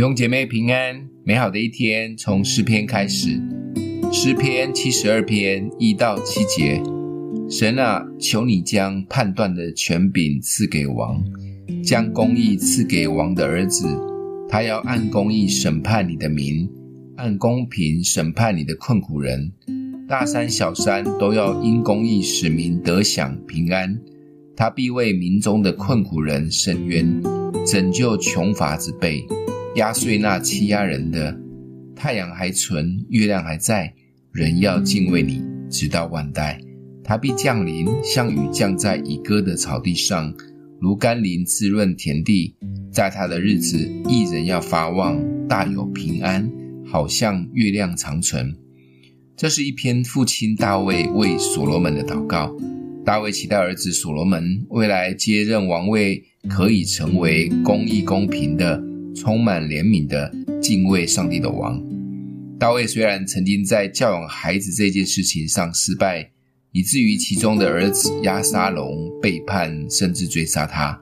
弟兄姐妹平安，美好的一天从诗篇开始。诗篇七十二篇一到七节：神啊，求你将判断的权柄赐给王，将公义赐给王的儿子。他要按公义审判你的民，按公平审判你的困苦人。大山小山都要因公义使民得享平安。他必为民中的困苦人伸冤，拯救穷乏之辈。压碎那欺压人的，太阳还存，月亮还在，人要敬畏你，直到万代。他必降临，像雨降在已割的草地上，如甘霖滋润田地。在他的日子，一人要发旺，大有平安，好像月亮长存。这是一篇父亲大卫为所罗门的祷告。大卫期待儿子所罗门未来接任王位，可以成为公义公平的。充满怜悯的敬畏上帝的王。大卫虽然曾经在教养孩子这件事情上失败，以至于其中的儿子押沙龙背叛甚至追杀他，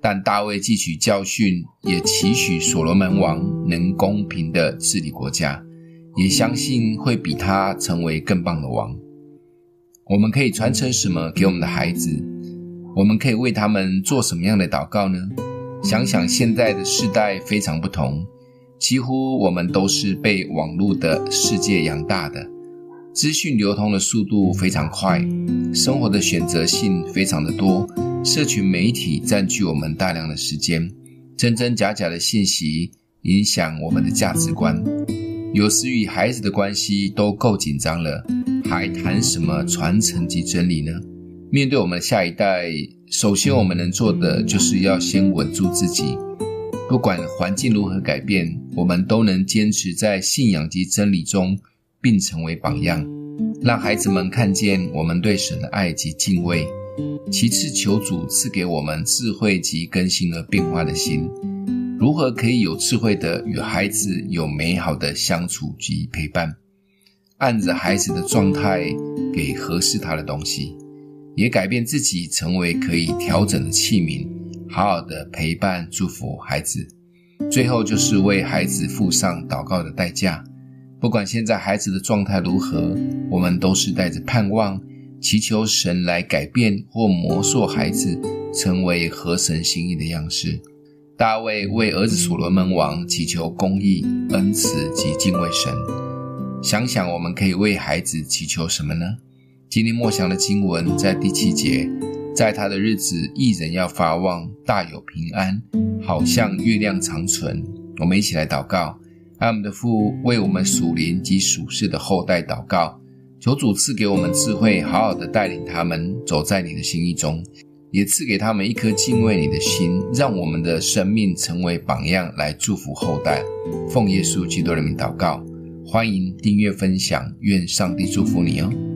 但大卫汲取教训，也期许所罗门王能公平地治理国家，也相信会比他成为更棒的王。我们可以传承什么给我们的孩子？我们可以为他们做什么样的祷告呢？想想现在的世代非常不同，几乎我们都是被网络的世界养大的，资讯流通的速度非常快，生活的选择性非常的多，社群媒体占据我们大量的时间，真真假假的信息影响我们的价值观，有时与孩子的关系都够紧张了，还谈什么传承及真理呢？面对我们的下一代，首先我们能做的就是要先稳住自己。不管环境如何改变，我们都能坚持在信仰及真理中，并成为榜样，让孩子们看见我们对神的爱及敬畏。其次，求主赐给我们智慧及更新而变化的心，如何可以有智慧的与孩子有美好的相处及陪伴，按着孩子的状态给合适他的东西。也改变自己，成为可以调整的器皿，好好的陪伴、祝福孩子。最后就是为孩子付上祷告的代价。不管现在孩子的状态如何，我们都是带着盼望，祈求神来改变或磨塑孩子，成为合神心意的样式。大卫为儿子所罗门王祈求公义、恩慈及敬畏神。想想我们可以为孩子祈求什么呢？今天默想的经文在第七节，在他的日子，一人要发旺，大有平安，好像月亮长存。我们一起来祷告，爱我们的父为我们属灵及属世的后代祷告，求主赐给我们智慧，好好的带领他们走在你的心意中，也赐给他们一颗敬畏你的心，让我们的生命成为榜样，来祝福后代。奉耶稣基督的名祷告，欢迎订阅分享，愿上帝祝福你哦。